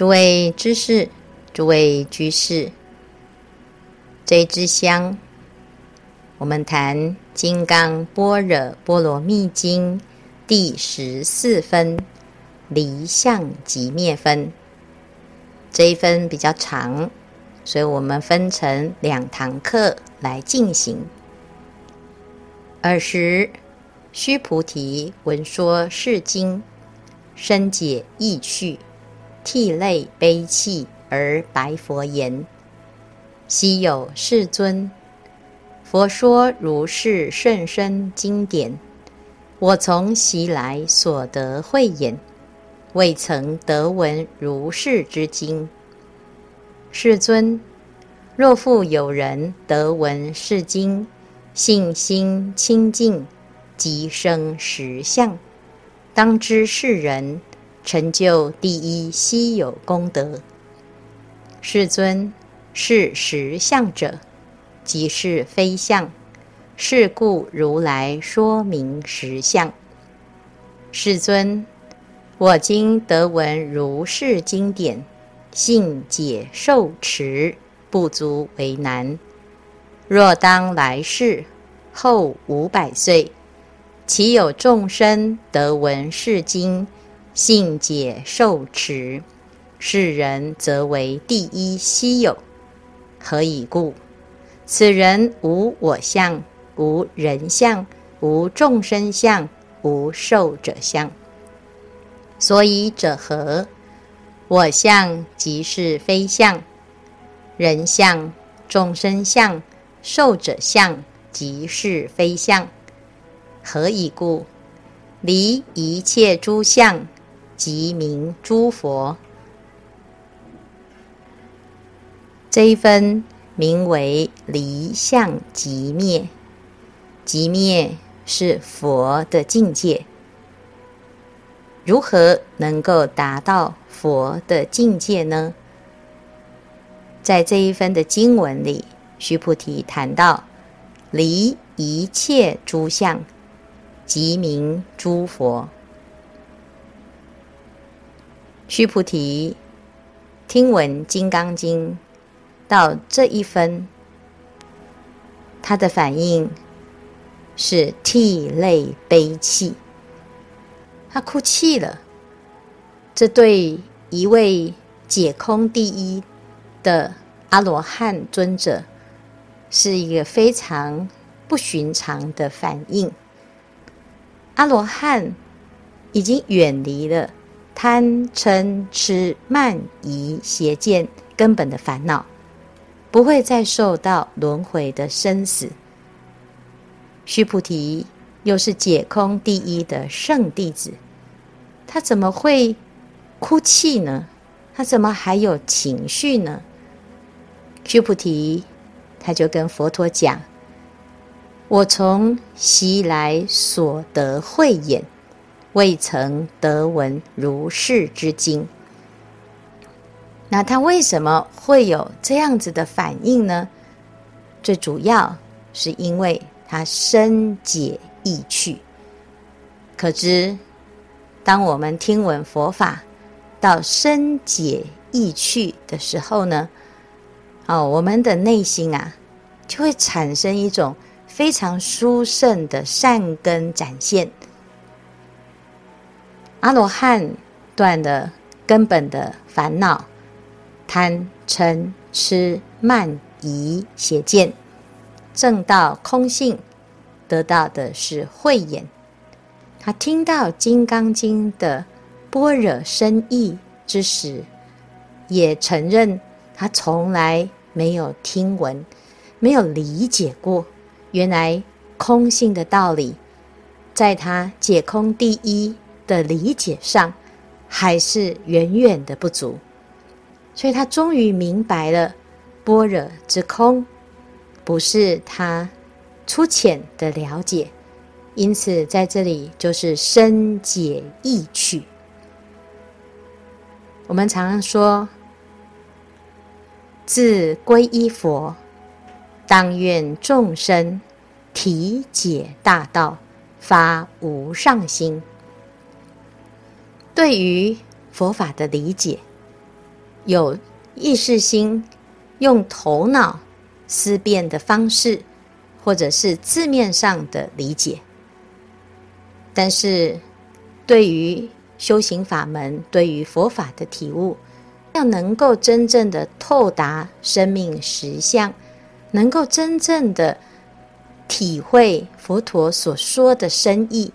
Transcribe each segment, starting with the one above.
诸位知识，诸位居士，这一支香，我们谈《金刚般若波罗蜜经》第十四分离相即灭分。这一分比较长，所以我们分成两堂课来进行。尔时，须菩提闻说是经，深解意趣，涕泪悲泣而白佛言：“昔有世尊，佛说如是甚深经典，我从昔来所得慧眼，未曾得闻如是之经。世尊，若复有人得闻是经，信心清净，即生实相，当知是人成就第一希有功德。世尊，是实相者，即是非相，是故如来说名实相。世尊，我今得闻如是经典，信解受持，不足为难。若当来世后五百岁，其有众生得闻是经，信解受持，是人则为第一希有。何以故？此人无我相，无人相，无众生相，无寿者相。所以者何？我相即是非相，人相、众生相。寿者相即是非相，何以故？离一切诸相，即名诸佛。这一分名为离相即灭，即灭是佛的境界。如何能够达到佛的境界呢？在这一分的经文里。须菩提谈到，离一切诸相，即名诸佛。须菩提听闻《金刚经》到这一分，他的反应是涕泪悲泣，他哭泣了。这对一位解空第一的阿罗汉尊者。是一个非常不寻常的反应。阿罗汉已经远离了贪嗔痴慢疑邪见根本的烦恼，不会再受到轮回的生死。须菩提又是解空第一的圣弟子，他怎么会哭泣呢？他怎么还有情绪呢？须菩提。他就跟佛陀讲：“我从昔来所得慧眼，未曾得闻如是之经。”那他为什么会有这样子的反应呢？最主要是因为他深解意趣。可知，当我们听闻佛法到深解意趣的时候呢？哦，我们的内心啊，就会产生一种非常殊胜的善根展现。阿罗汉断了根本的烦恼，贪嗔痴慢疑邪见，正道空性，得到的是慧眼。他听到《金刚经》的般若深义之时，也承认他从来。没有听闻，没有理解过，原来空性的道理，在他解空第一的理解上，还是远远的不足。所以他终于明白了，般若之空，不是他粗浅的了解。因此，在这里就是深解意趣。我们常常说。自皈依佛，当愿众生体解大道，发无上心。对于佛法的理解，有意识心，用头脑思辨的方式，或者是字面上的理解。但是，对于修行法门，对于佛法的体悟，要能够真正的透达生命实相，能够真正的体会佛陀所说的深意，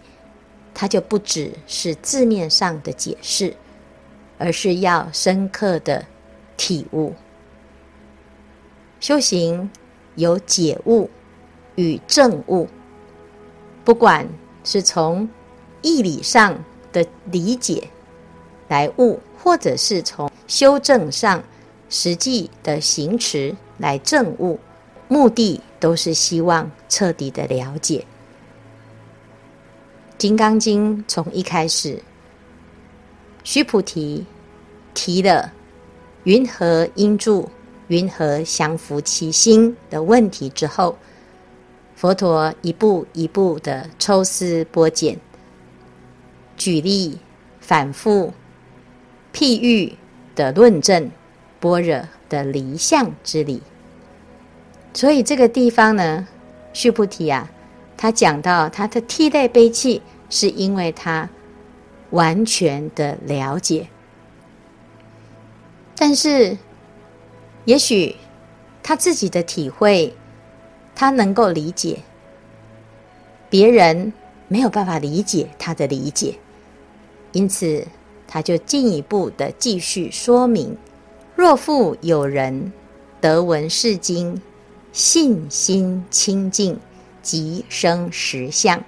它就不只是字面上的解释，而是要深刻的体悟。修行有解悟与证悟，不管是从义理上的理解来悟，或者是从修正上实际的行持来证悟，目的都是希望彻底的了解。《金刚经》从一开始，须菩提提了云何应住、云何降伏其心的问题之后，佛陀一步一步的抽丝剥茧。举例、反复、譬喻的论证般若的离相之理，所以这个地方呢，须菩提啊，他讲到他的替代悲泣，是因为他完全的了解，但是也许他自己的体会，他能够理解，别人没有办法理解他的理解。因此，他就进一步的继续说明：若复有人得闻是经，信心清净，即生实相，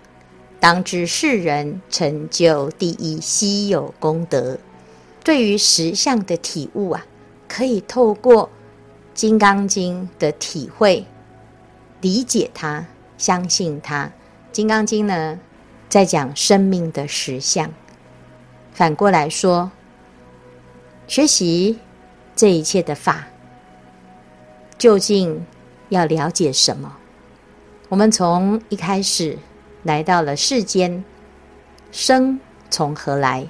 当知世人成就第一稀有功德。对于实相的体悟啊，可以透过《金刚经》的体会，理解它，相信它。《金刚经》呢，在讲生命的实相。反过来说，学习这一切的法，究竟要了解什么？我们从一开始来到了世间，生从何来？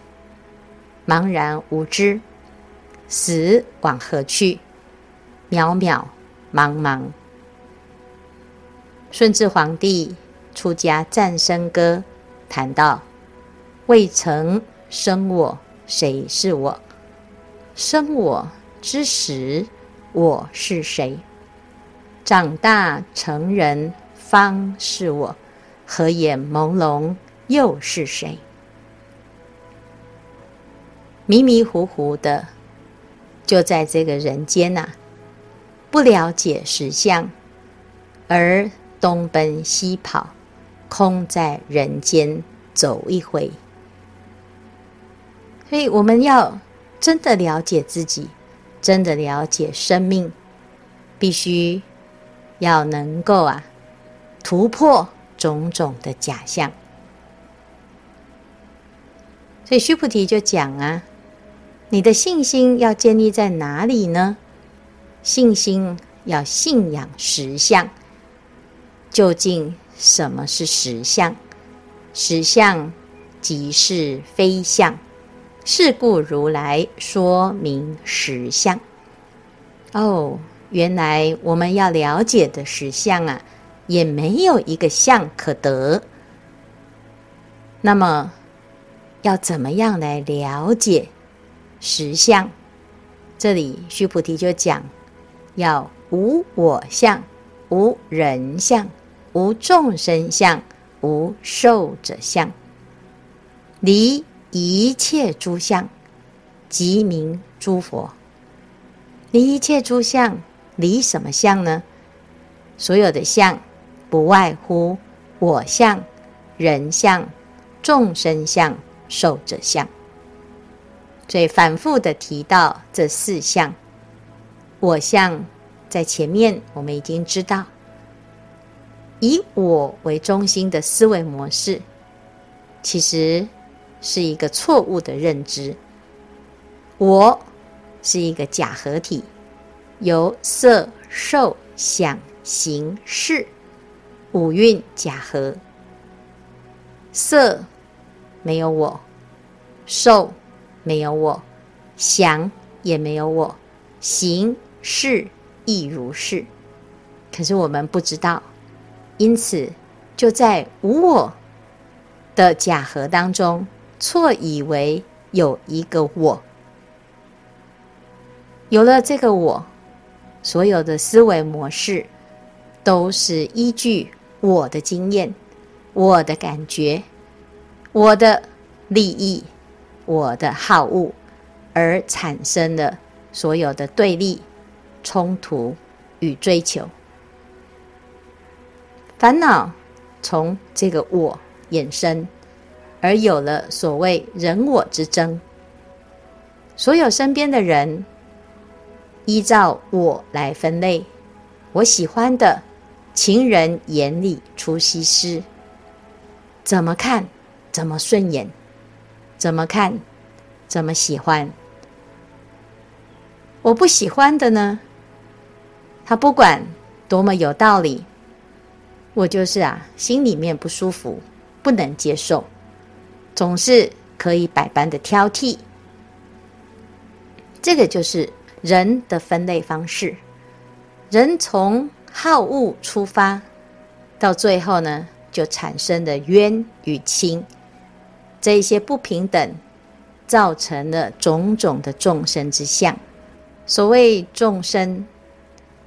茫然无知，死往何去？渺渺茫茫。顺治皇帝出家赞生歌谈到，未曾。生我，谁是我？生我之时，我是谁？长大成人，方是我。合眼朦胧，又是谁？迷迷糊糊的，就在这个人间呐、不了解实相，而东奔西跑，空在人间走一回。所以我们要真的了解自己，真的了解生命，必须要能够啊突破种种的假象。所以须菩提就讲啊，你的信心要建立在哪里呢？信心要信仰实相。究竟什么是实相？实相即是非相。是故如来说明实相。哦，原来我们要了解的实相啊，也没有一个相可得。那么，要怎么样来了解实相？这里须菩提就讲：要无我相，无人相，无众生相，无寿者相，离。一切诸相，即名诸佛。离一切诸相，离什么相呢？所有的相，不外乎我相、人相、众生相、寿者相。所以反复的提到这四项。我相在前面我们已经知道，以我为中心的思维模式，其实。是一个错误的认知。我是一个假合体，由色、受、想、行、识五蕴假合。色没有我，受没有我，想也没有我，行识亦如是。可是我们不知道，因此就在无我的假合当中，错以为有一个我。有了这个我，所有的思维模式都是依据我的经验、我的感觉、我的利益、我的好恶而产生的所有的对立、冲突与追求。烦恼从这个我衍生，而有了所谓人我之争。所有身边的人，依照我来分类，我喜欢的情人眼里出西施，怎么看怎么顺眼，怎么看怎么喜欢。我不喜欢的呢，他不管多么有道理，我就是啊，心里面不舒服，不能接受，总是可以百般的挑剔。这个就是。人的分类方式，人从好恶出发，到最后呢，就产生了冤与亲，这一些不平等，造成了种种的众生之相。所谓众生，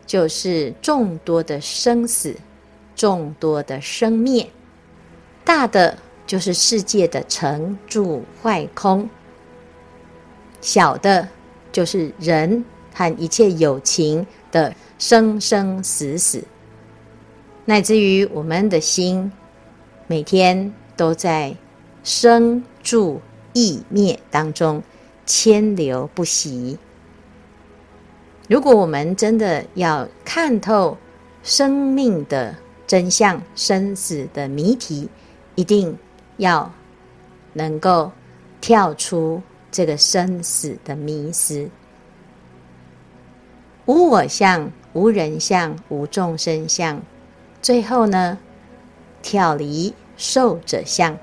就是众多的生死，众多的生灭。大的就是世界的成住坏空，小的。就是人和一切有情的生生死死，乃至于我们的心，每天都在生住异灭当中迁流不息。如果我们真的要看透生命的真相、生死的谜题，一定要能够跳出。这个生死的迷思，无我相、无人相、无众生相，最后呢，跳离寿者相。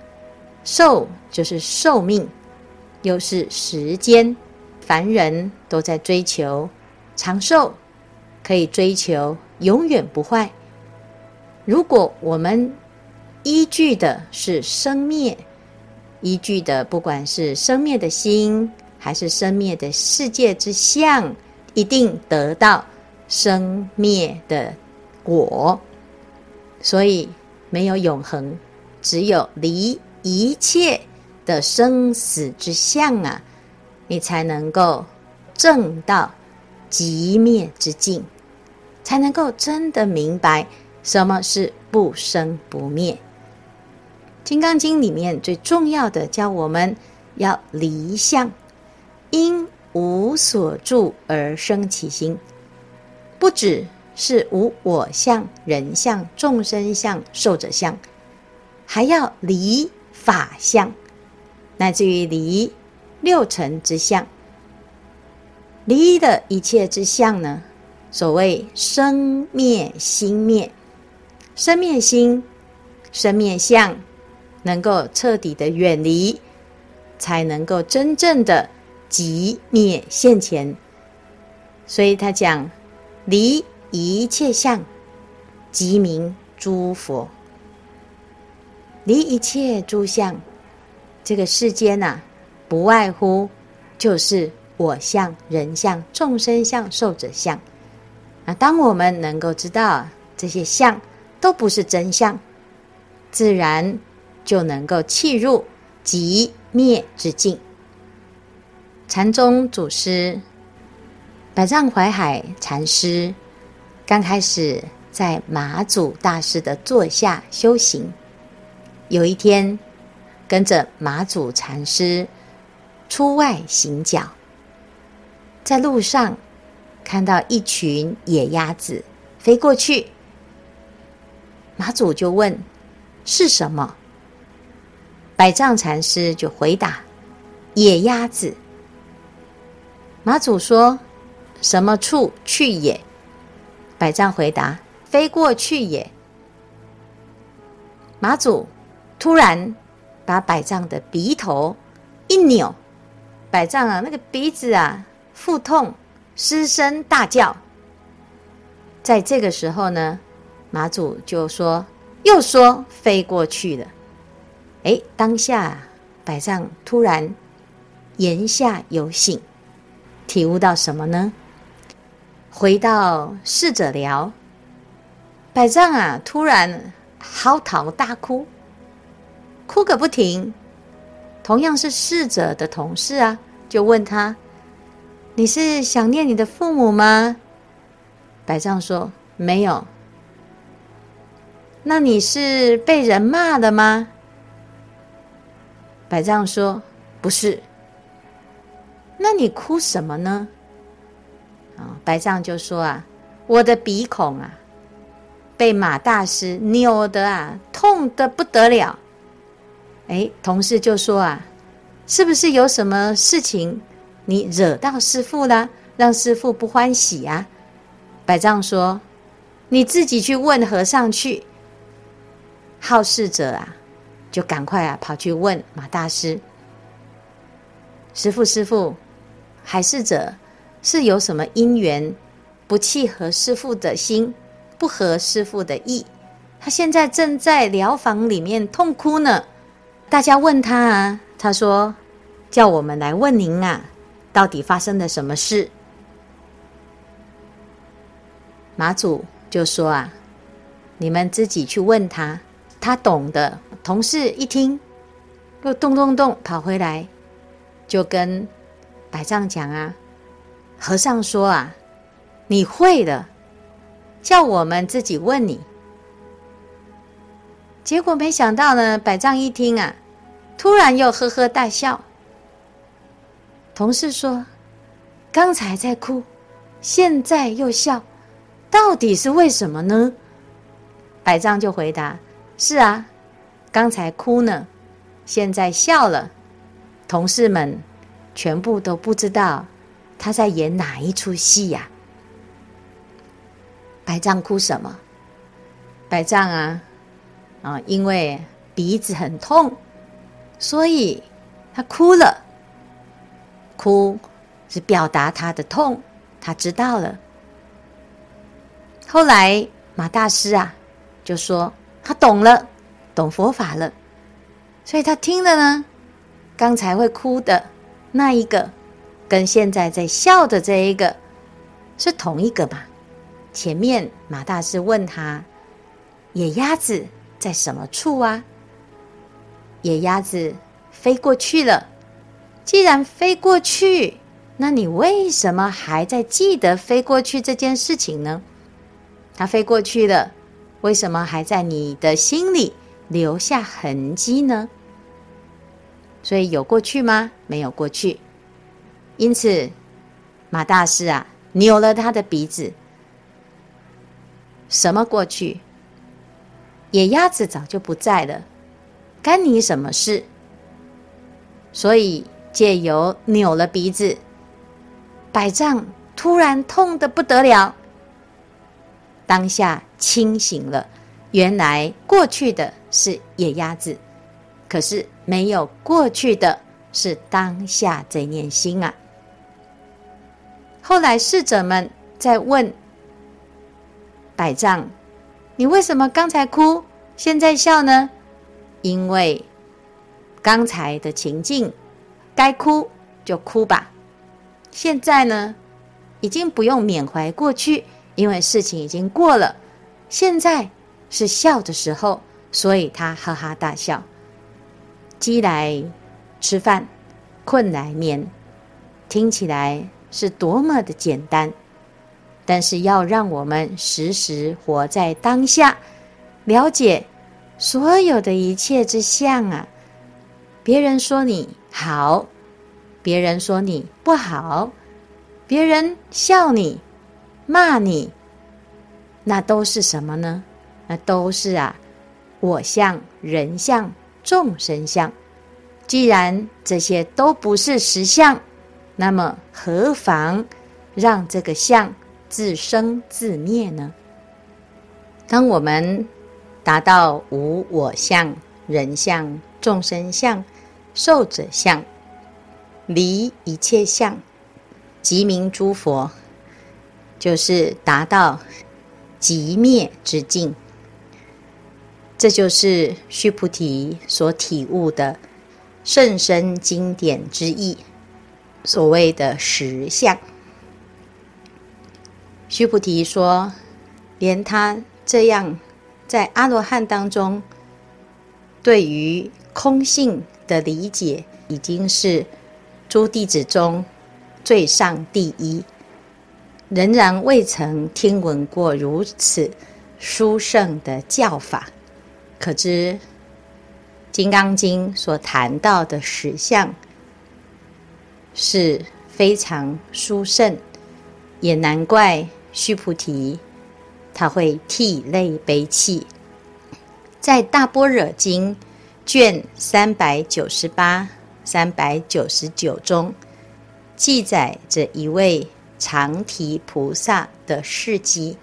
寿就是寿命，又是时间。凡人都在追求长寿，可以追求永远不坏。如果我们依据的是生灭。依据的，不管是生灭的心，还是生灭的世界之相，一定得到生灭的果。所以没有永恒，只有离一切的生死之相啊，你才能够证到极灭之境，才能够真的明白什么是不生不灭。《金刚经》里面最重要的教我们要离相，因无所住而生其心，不只是无我相、人相、众生相、寿者相，还要离法相，乃至于离六尘之相，离的一切之相呢？所谓生灭心灭，生灭心，生灭相。能够彻底的远离，才能够真正的即灭现前。所以他讲离一切相，即名诸佛。离一切诸相，这个世间呐、啊，不外乎就是我相、人相、众生相、寿者相。那当我们能够知道这些相都不是真相，自然。就能够契入寂灭之境。禅宗祖师百丈怀海禅师刚开始在马祖大师的座下修行，有一天跟着马祖禅师出外行脚，在路上看到一群野鸭子飞过去，马祖就问：“是什么？”百丈禅师就回答：“野鸭子。”马祖说：“什么处去也？”百丈回答：“飞过去也。”马祖突然把百丈的鼻头一扭，百丈啊，那个鼻子啊腹痛，失声大叫。在这个时候呢，马祖就说：“又说飞过去了。”哎，当下百丈突然言下有醒，体悟到什么呢？回到侍者聊，百丈啊，突然嚎啕大哭，哭个不停。同样是侍者的同事啊，就问他：“你是想念你的父母吗？”百丈说：“没有。”那你是被人骂的吗？百丈说：“不是。”那你哭什么呢？啊，白丈就说：“啊，我的鼻孔啊，被马大师扭得啊，痛得不得了。”哎，同事就说：“啊，是不是有什么事情你惹到师父了，让师父不欢喜啊？”白丈说：“你自己去问和尚去。”好事者啊，就赶快啊跑去问马大师：“师父，师父，海侍者是有什么因缘，不契合师父的心，不合师父的意？他现在正在寮房里面痛哭呢。大家问他啊，他说：叫我们来问您啊，到底发生了什么事？”马祖就说：“啊，你们自己去问他，他懂的。”同事一听，又咚咚咚跑回来，就跟百丈讲：“啊，和尚说啊，你会的，叫我们自己问你。”结果没想到呢，百丈一听啊，突然又呵呵大笑。同事说：“刚才在哭，现在又笑。”到底是为什么呢？百丈就回答：“是啊，刚才哭呢，现在笑了。同事们全部都不知道他在演哪一出戏呀、啊。”百丈哭什么？白丈啊啊，因为鼻子很痛，所以他哭了。哭是表达他的痛，他知道了。后来马大师啊，就说他懂了，懂佛法了，所以他听了呢，刚才会哭的那一个，跟现在在笑的这一个，是同一个吧？前面马大师问他，野鸭子在什么处啊？野鸭子飞过去了。既然飞过去，那你为什么还在记得飞过去这件事情呢？它飞过去了，为什么还在你的心里留下痕迹呢？所以有过去吗？没有过去。因此，马大师啊，扭了他的鼻子。什么过去？野鸭子早就不在了，干你什么事？所以借由扭了鼻子，百丈突然痛得不得了。当下清醒了，原来过去的是野鸭子，可是没有过去的是当下这念心啊。后来侍者们在问百丈：“你为什么刚才哭，现在笑呢？”因为刚才的情境，该哭就哭吧。现在呢，已经不用缅怀过去。因为事情已经过了，现在是笑的时候，所以他哈哈大笑。饥来吃饭，困来眠，听起来是多么的简单，但是要让我们时时活在当下，了解所有的一切之相啊。别人说你好，别人说你不好，别人笑你。骂你，那都是什么呢？那都是啊，我相、人相、众生相。既然这些都不是实相，那么何妨让这个相自生自灭呢？当我们达到无我相、人相、众生相、寿者相，离一切相，即名诸佛。就是达到极灭之境。这就是须菩提所体悟的甚深经典之意，所谓的实相。须菩提说，连他这样在阿罗汉当中，对于空性的理解，已经是诸弟子中最上第一，仍然未曾听闻过如此殊胜的教法。可知《金刚经》所谈到的实相是非常殊胜，也难怪须菩提他会涕泪悲泣。在《大般若经》卷三百九十八、三百九十九中，记载着一位长提菩萨的事迹。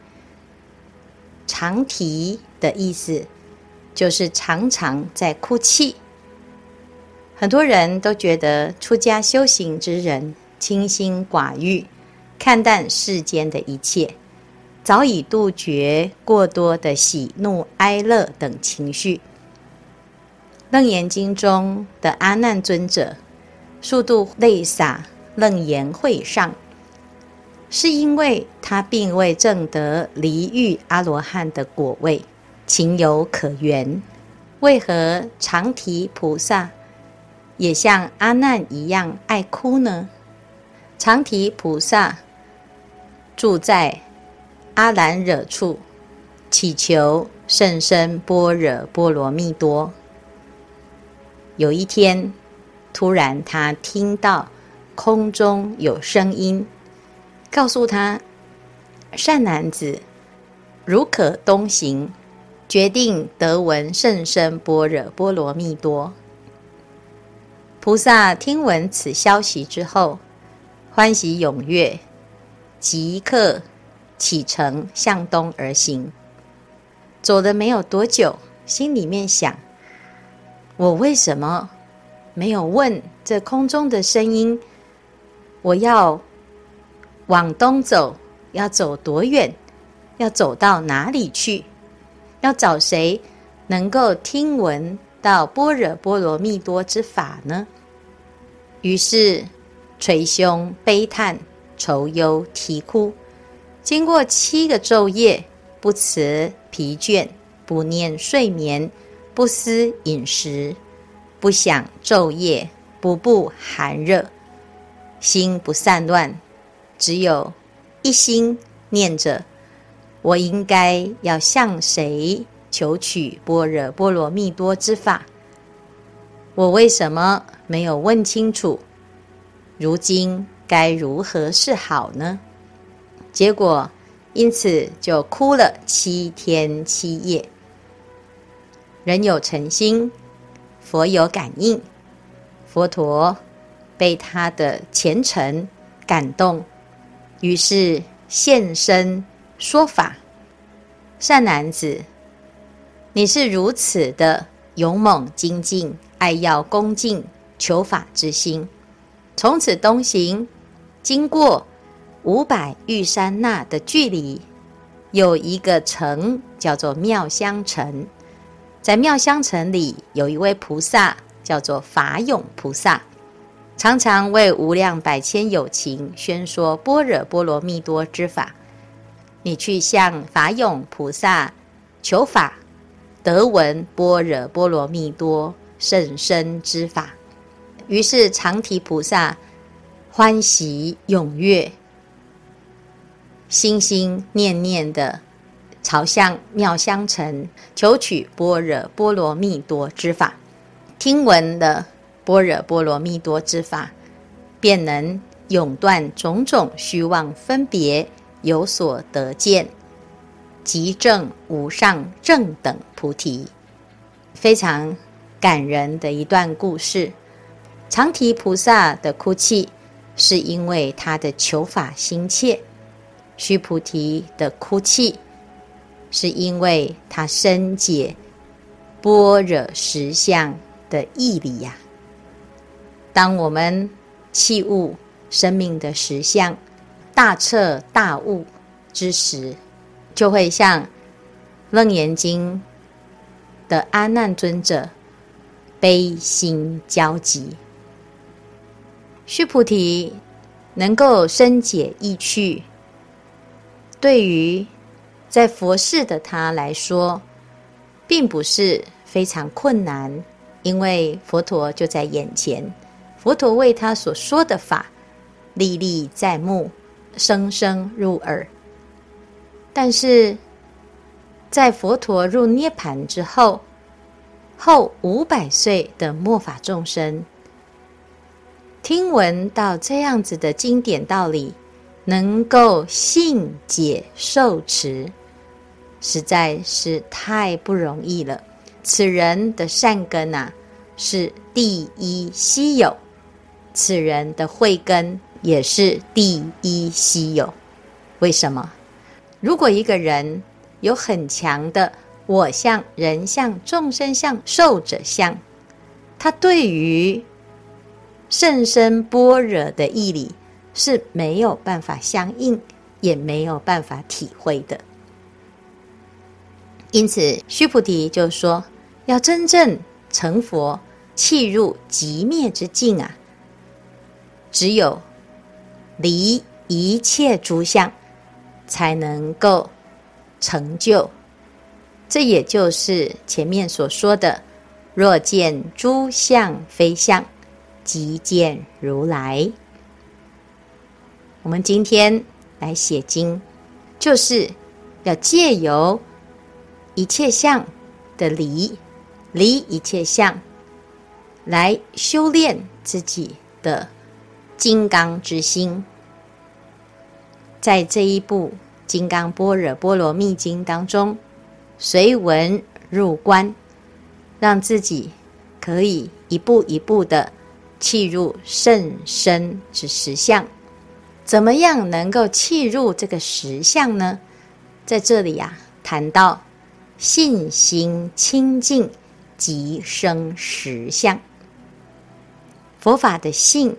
长提的意思，就是常常在哭泣。很多人都觉得出家修行之人清心寡欲，看淡世间的一切，早已杜绝过多的喜怒哀乐等情绪。楞严经中的阿难尊者，数度泪洒楞严会上，是因为他并未证得离欲阿罗汉的果位。情有可原，为何常提菩萨也像阿难一样爱哭呢？常提菩萨住在阿兰惹处，祈求甚深般若波罗蜜多。有一天，突然他听到空中有声音，告诉他：“善男子，汝可东行。”决定得闻甚深般若波罗蜜多。菩萨听闻此消息之后，欢喜踊跃，即刻启程向东而行。走了没有多久，心里面想：我为什么没有问这空中的声音？我要往东走，要走多远？要走到哪里去？要找谁能够听闻到般若波罗蜜多之法呢？于是捶胸悲叹、愁忧啼哭。经过七个昼夜，不辞疲倦，不念睡眠，不思饮食，不想昼夜，不顾寒热，心不散乱，只有一心念着。我应该要向谁求取般若波罗蜜多之法？我为什么没有问清楚？如今该如何是好呢？结果因此就哭了七天七夜。人有诚心，佛有感应，佛陀被他的虔诚感动，于是现身。说法，善男子，你是如此的勇猛精进，爱要恭敬求法之心。从此东行，经过五百玉山那的距离，有一个城叫做妙香城。在妙香城里，有一位菩萨叫做法勇菩萨，常常为无量百千有情宣说般若波罗蜜多之法。你去向法勇菩萨求法，得闻般若波罗蜜多甚深之法。于是常提菩萨欢喜踊跃，心心念念的朝向妙香城求取般若波罗蜜多之法。听闻了般若波罗蜜多之法，便能永断种种虚妄分别。有所得见，即证无上正等菩提，非常感人的一段故事。常提菩萨的哭泣，是因为他的求法心切；须菩提的哭泣，是因为他深解般若实相的义理呀。当我们器悟生命的实相，大彻大悟，之时，就会像《楞严经》的阿难尊者悲心交集。须菩提能够深解意趣，对于在佛世的他来说，并不是非常困难，因为佛陀就在眼前，佛陀为他所说的法历历在目，声声入耳。但是在佛陀入涅槃之后，后五百岁的末法众生。听闻到这样子的经典道理，能够信解受持，实在是太不容易了。此人的善根啊，是第一稀有；此人的慧根也是第一稀有。为什么？如果一个人有很强的我相、人相、众生相、寿者相，他对于甚深般若的义理是没有办法相应，也没有办法体会的。因此，须菩提就说：要真正成佛，契入极灭之境啊，只有离一切诸相，才能够成就。这也就是前面所说的：若见诸相非相。即见如来。我们今天来写经，就是要借由一切相的离，离一切相，来修炼自己的金刚之心。在这一部《金刚般若波罗蜜经》当中，随文入观，让自己可以一步一步的。契入甚深之实相，怎么样能够契入这个实相呢？在这里呀、谈到信心清净即生实相。佛法的信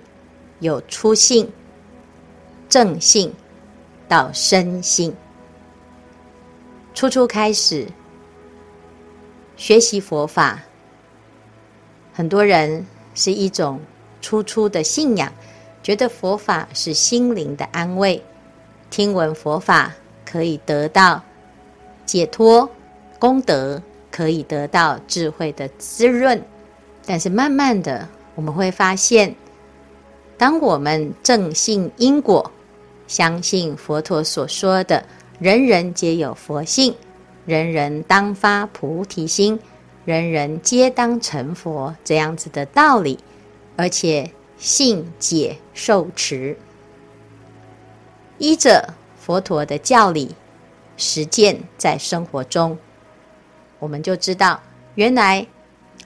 有初性、正性到深性。初初开始学习佛法，很多人是一种。初初的信仰，觉得佛法是心灵的安慰，听闻佛法可以得到解脱，功德可以得到智慧的滋润。但是慢慢的，我们会发现，当我们正信因果，相信佛陀所说的“人人皆有佛性，人人当发菩提心，人人皆当成佛”这样子的道理。而且信解受持，依着佛陀的教理实践在生活中，我们就知道，原来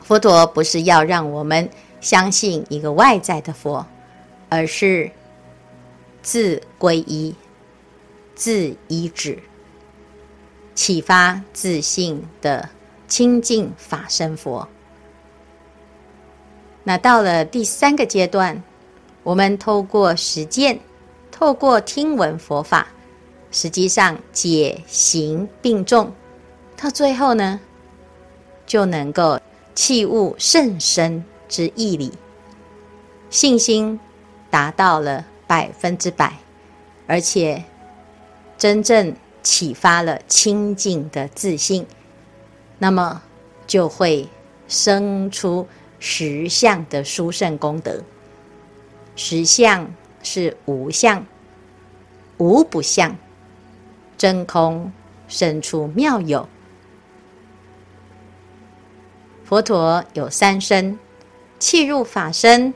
佛陀不是要让我们相信一个外在的佛，而是自皈依、自依止、启发自信的清净法身佛。那到了第三个阶段，我们透过实践，透过听闻佛法，实际上解行并重，到最后呢，就能够契悟甚深之义理，信心达到了百分之百，而且真正启发了清净的自信，那么就会生出。实相的殊胜功德，实相是无相，无不相，真空生出妙有。佛陀有三身，气入法身，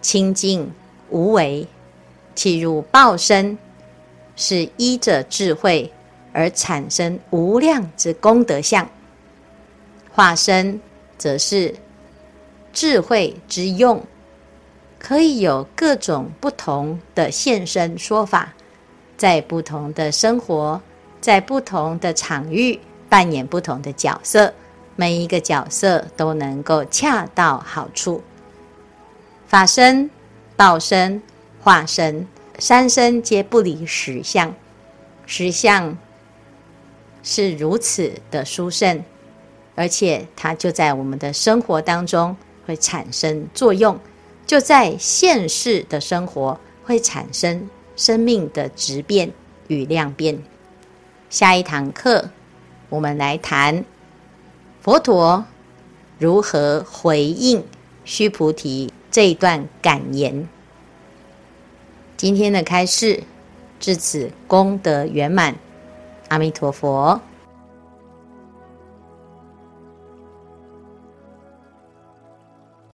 清净无为；契入报身，是依着智慧而产生无量之功德相。化身则是。智慧之用，可以有各种不同的现身说法，在不同的生活，在不同的场域扮演不同的角色，每一个角色都能够恰到好处。法身、报身、化身三身皆不离实相，实相是如此的殊胜，而且它就在我们的生活当中会产生作用，就在现世的生活会产生生命的质变与量变。下一堂课，我们来谈佛陀如何回应须菩提这一段感言。今天的开示至此功德圆满，阿弥陀佛。